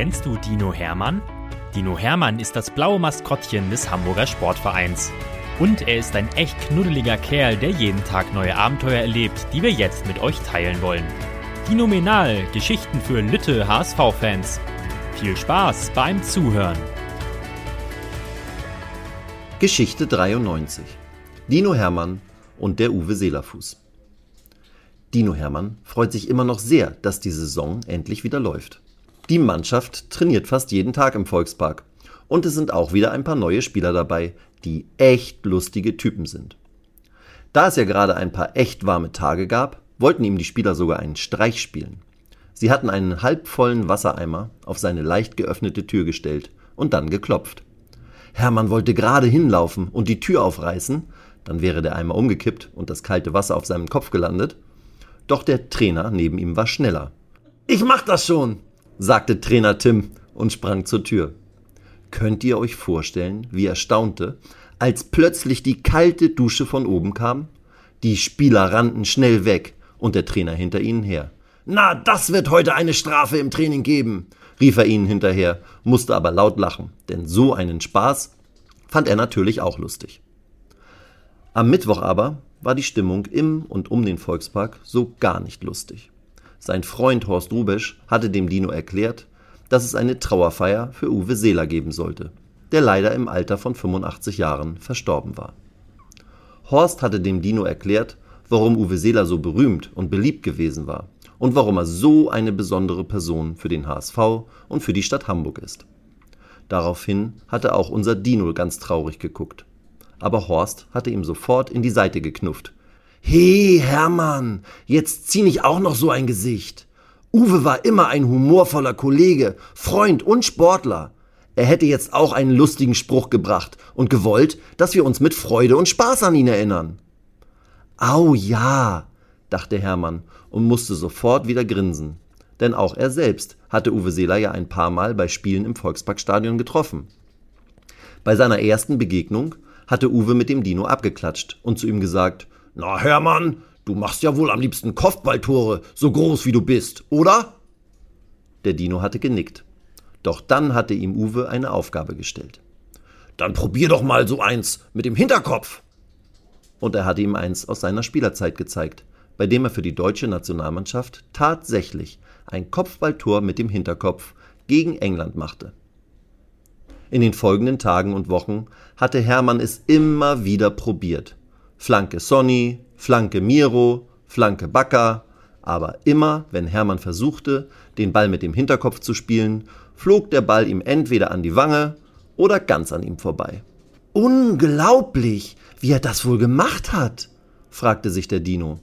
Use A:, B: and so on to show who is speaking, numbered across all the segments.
A: Kennst du Dino Hermann? Dino Hermann ist das blaue Maskottchen des Hamburger Sportvereins. Und er ist ein echt knuddeliger Kerl, der jeden Tag neue Abenteuer erlebt, die wir jetzt mit euch teilen wollen. Dinominal, Geschichten für Lütte HSV-Fans. Viel Spaß beim Zuhören.
B: Geschichte 93. Dino Hermann und der Uwe Seelerfuß. Dino Hermann freut sich immer noch sehr, dass die Saison endlich wieder läuft. Die Mannschaft trainiert fast jeden Tag im Volkspark. Und es sind auch wieder ein paar neue Spieler dabei, die echt lustige Typen sind. Da es ja gerade ein paar echt warme Tage gab, wollten ihm die Spieler sogar einen Streich spielen. Sie hatten einen halbvollen Wassereimer auf seine leicht geöffnete Tür gestellt und dann geklopft. Hermann wollte gerade hinlaufen und die Tür aufreißen, dann wäre der Eimer umgekippt und das kalte Wasser auf seinem Kopf gelandet. Doch der Trainer neben ihm war schneller. Ich mach das schon, sagte Trainer Tim und sprang zur Tür. Könnt ihr euch vorstellen, wie er staunte, als plötzlich die kalte Dusche von oben kam? Die Spieler rannten schnell weg und der Trainer hinter ihnen her. Na, das wird heute eine Strafe im Training geben, rief er ihnen hinterher, musste aber laut lachen, denn so einen Spaß fand er natürlich auch lustig. Am Mittwoch aber war die Stimmung im und um den Volkspark so gar nicht lustig. Sein Freund Horst Rubesch hatte dem Dino erklärt, dass es eine Trauerfeier für Uwe Seeler geben sollte, der leider im Alter von 85 Jahren verstorben war. Horst hatte dem Dino erklärt, warum Uwe Seeler so berühmt und beliebt gewesen war und warum er so eine besondere Person für den HSV und für die Stadt Hamburg ist. Daraufhin hatte auch unser Dino ganz traurig geguckt. Aber Horst hatte ihm sofort in die Seite geknufft He, Hermann, jetzt zieh nicht auch noch so ein Gesicht. Uwe war immer ein humorvoller Kollege, Freund und Sportler. Er hätte jetzt auch einen lustigen Spruch gebracht und gewollt, dass wir uns mit Freude und Spaß an ihn erinnern. Au ja, dachte Hermann und musste sofort wieder grinsen. Denn auch er selbst hatte Uwe Seeler ja ein paar Mal bei Spielen im Volksparkstadion getroffen. Bei seiner ersten Begegnung hatte Uwe mit dem Dino abgeklatscht und zu ihm gesagt, na, Hermann, du machst ja wohl am liebsten Kopfballtore, so groß wie du bist, oder? Der Dino hatte genickt. Doch dann hatte ihm Uwe eine Aufgabe gestellt. Dann probier doch mal so eins mit dem Hinterkopf. Und er hatte ihm eins aus seiner Spielerzeit gezeigt, bei dem er für die deutsche Nationalmannschaft tatsächlich ein Kopfballtor mit dem Hinterkopf gegen England machte. In den folgenden Tagen und Wochen hatte Hermann es immer wieder probiert. Flanke Sonny, Flanke Miro, Flanke Bakker, aber immer, wenn Hermann versuchte, den Ball mit dem Hinterkopf zu spielen, flog der Ball ihm entweder an die Wange oder ganz an ihm vorbei. Unglaublich, wie er das wohl gemacht hat, fragte sich der Dino.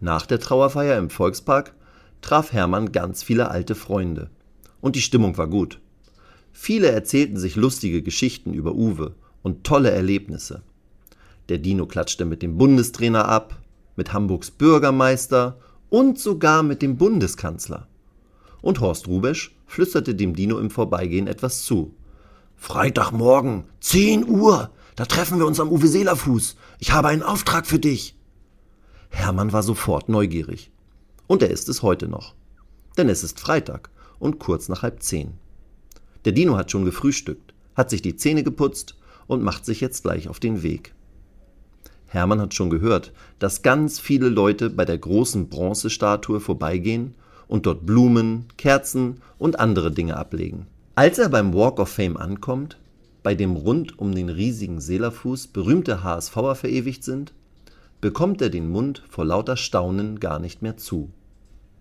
B: Nach der Trauerfeier im Volkspark traf Hermann ganz viele alte Freunde. Und die Stimmung war gut. Viele erzählten sich lustige Geschichten über Uwe und tolle Erlebnisse. Der Dino klatschte mit dem Bundestrainer ab, mit Hamburgs Bürgermeister und sogar mit dem Bundeskanzler. Und Horst Rubesch flüsterte dem Dino im Vorbeigehen etwas zu. Freitagmorgen, 10 Uhr, da treffen wir uns am Uwe Seelerfuß. Ich habe einen Auftrag für dich. Hermann war sofort neugierig. Und er ist es heute noch. Denn es ist Freitag und kurz nach halb zehn. Der Dino hat schon gefrühstückt, hat sich die Zähne geputzt und macht sich jetzt gleich auf den Weg. Hermann hat schon gehört, dass ganz viele Leute bei der großen Bronzestatue vorbeigehen und dort Blumen, Kerzen und andere Dinge ablegen. Als er beim Walk of Fame ankommt, bei dem rund um den riesigen Seelerfuß berühmte HSVer verewigt sind, bekommt er den Mund vor lauter Staunen gar nicht mehr zu.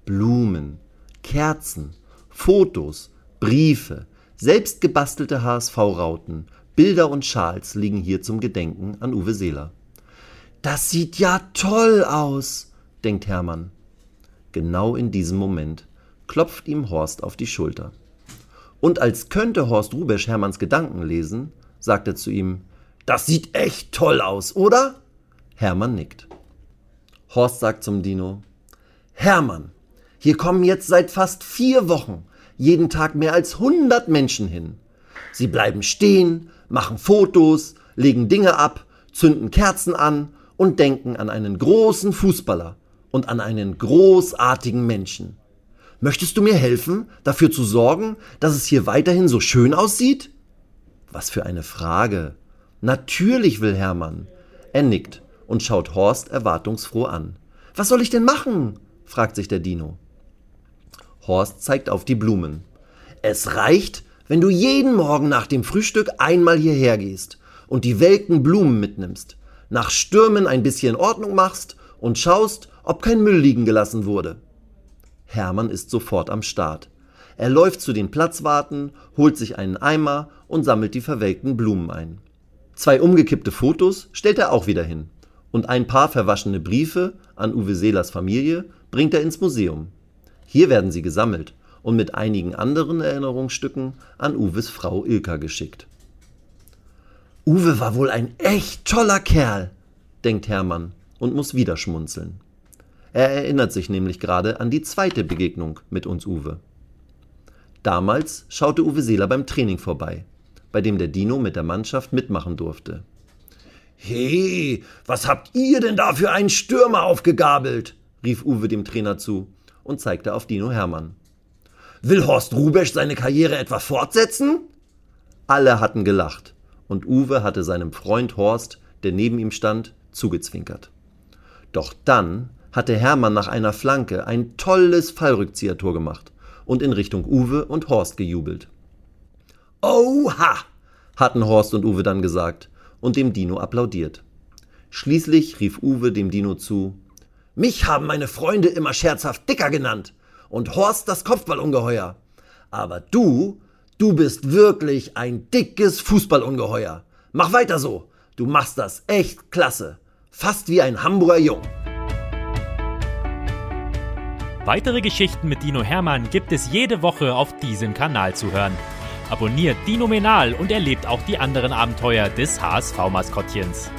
B: Blumen, Kerzen, Fotos, Briefe, selbst gebastelte HSV-Rauten, Bilder und Schals liegen hier zum Gedenken an Uwe Seeler. Das sieht ja toll aus, denkt Hermann. Genau in diesem Moment klopft ihm Horst auf die Schulter. Und als könnte Horst Rubesch Hermanns Gedanken lesen, sagt er zu ihm, das sieht echt toll aus, oder? Hermann nickt. Horst sagt zum Dino, Hermann, hier kommen jetzt seit fast vier Wochen jeden Tag mehr als hundert Menschen hin. Sie bleiben stehen, machen Fotos, legen Dinge ab, zünden Kerzen an und denken an einen großen Fußballer und an einen großartigen Menschen. Möchtest du mir helfen, dafür zu sorgen, dass es hier weiterhin so schön aussieht? Was für eine Frage. Natürlich will Hermann. Er nickt und schaut Horst erwartungsfroh an. Was soll ich denn machen? fragt sich der Dino. Horst zeigt auf die Blumen. Es reicht, wenn du jeden Morgen nach dem Frühstück einmal hierher gehst und die welken Blumen mitnimmst, nach Stürmen ein bisschen Ordnung machst und schaust, ob kein Müll liegen gelassen wurde. Hermann ist sofort am Start. Er läuft zu den Platzwarten, holt sich einen Eimer und sammelt die verwelkten Blumen ein. Zwei umgekippte Fotos stellt er auch wieder hin. Und ein paar verwaschene Briefe an Uwe Seelers Familie bringt er ins Museum. Hier werden sie gesammelt und mit einigen anderen Erinnerungsstücken an Uwes Frau Ilka geschickt. Uwe war wohl ein echt toller Kerl, denkt Hermann und muss wieder schmunzeln. Er erinnert sich nämlich gerade an die zweite Begegnung mit uns Uwe. Damals schaute Uwe Seeler beim Training vorbei, bei dem der Dino mit der Mannschaft mitmachen durfte. He, was habt ihr denn da für einen Stürmer aufgegabelt? rief Uwe dem Trainer zu und zeigte auf Dino Hermann. Will Horst Rubesch seine Karriere etwa fortsetzen? Alle hatten gelacht und Uwe hatte seinem Freund Horst, der neben ihm stand, zugezwinkert. Doch dann hatte Hermann nach einer Flanke ein tolles Fallrückziehertor gemacht und in Richtung Uwe und Horst gejubelt. Oha! hatten Horst und Uwe dann gesagt und dem Dino applaudiert. Schließlich rief Uwe dem Dino zu: Mich haben meine Freunde immer scherzhaft Dicker genannt und Horst das Kopfballungeheuer. Aber du Du bist wirklich ein dickes Fußballungeheuer. Mach weiter so. Du machst das echt klasse. Fast wie ein Hamburger Jung.
A: Weitere Geschichten mit Dino Hermann gibt es jede Woche auf diesem Kanal zu hören. Abonniert Dino Menal und erlebt auch die anderen Abenteuer des HSV-Maskottchens.